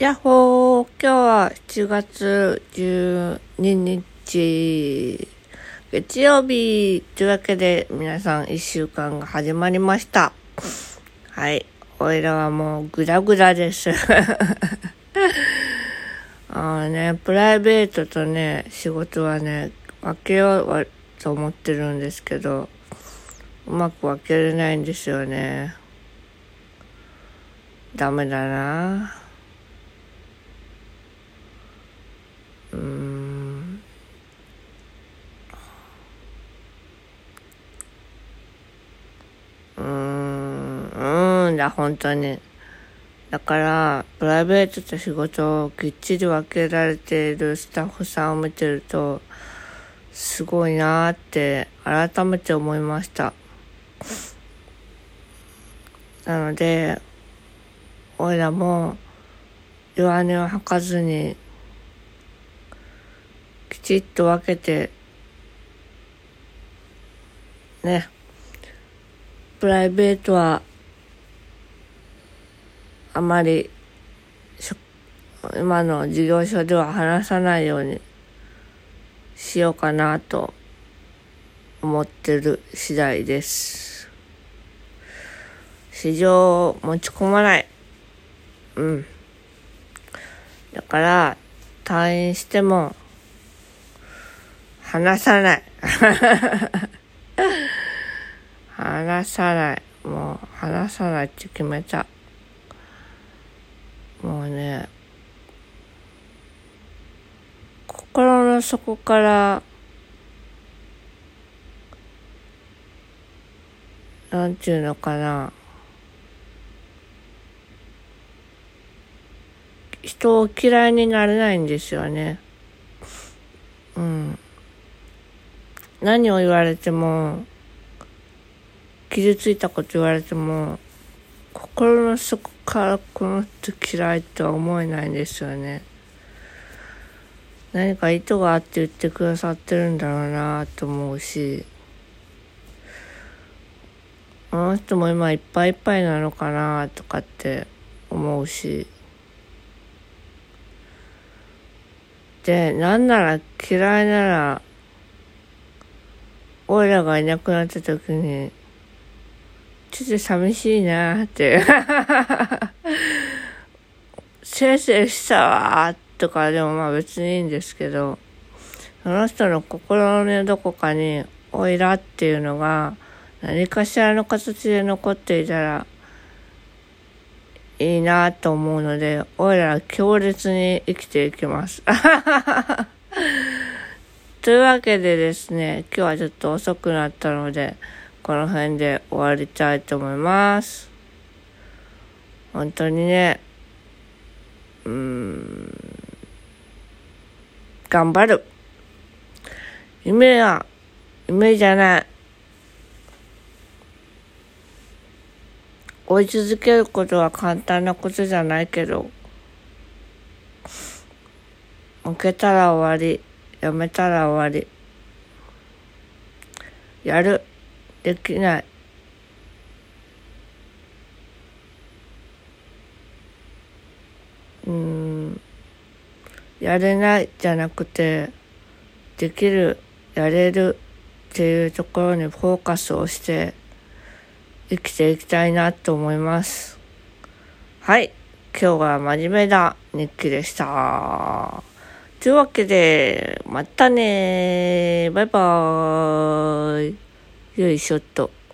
やっほー今日は7月12日月曜日というわけで皆さん1週間が始まりました。はい。おいらはもうグダグダです。あのね、プライベートとね、仕事はね、分けようと思ってるんですけど、うまく分けれないんですよね。ダメだな。うーん。うん、うん。だ、本当に。だから、プライベートと仕事をきっちり分けられているスタッフさん。を見てると、すごいなーって改めて思いました。なので、おいらも弱音を吐かずに、きちっと分けて、ね、プライベートは、あまり、今の事業所では話さないようにしようかなと思ってる次第です。市場を持ち込まない。うん。だから、退院しても、話さない。話さない。もう、話さないって決めた。もうね、心の底から、なんていうのかな。人を嫌いになれないんですよね。うん。何を言われても、傷ついたこと言われても、心の底からこの人嫌いとは思えないんですよね。何か意図があって言ってくださってるんだろうなと思うし、あの人も今いっぱいいっぱいなのかなとかって思うし、で、なんなら嫌いなら、オイラがいなくなった時に、ちょっと寂しいなって。せいせいしたわとかでもまあ別にいいんですけど、その人の心のどこかに、オイラっていうのが何かしらの形で残っていたらいいなと思うので、オイラは強烈に生きていきます。というわけでですね、今日はちょっと遅くなったので、この辺で終わりたいと思います。本当にね、うーん、頑張る。夢は、夢じゃない。追い続けることは簡単なことじゃないけど、負けたら終わり、やめたら終わり。やる。できない。うん。やれないじゃなくて、できる、やれるっていうところにフォーカスをして生きていきたいなと思います。はい。今日は真面目な日記でした。というわけで、またねバイバーイ。よいしょっと。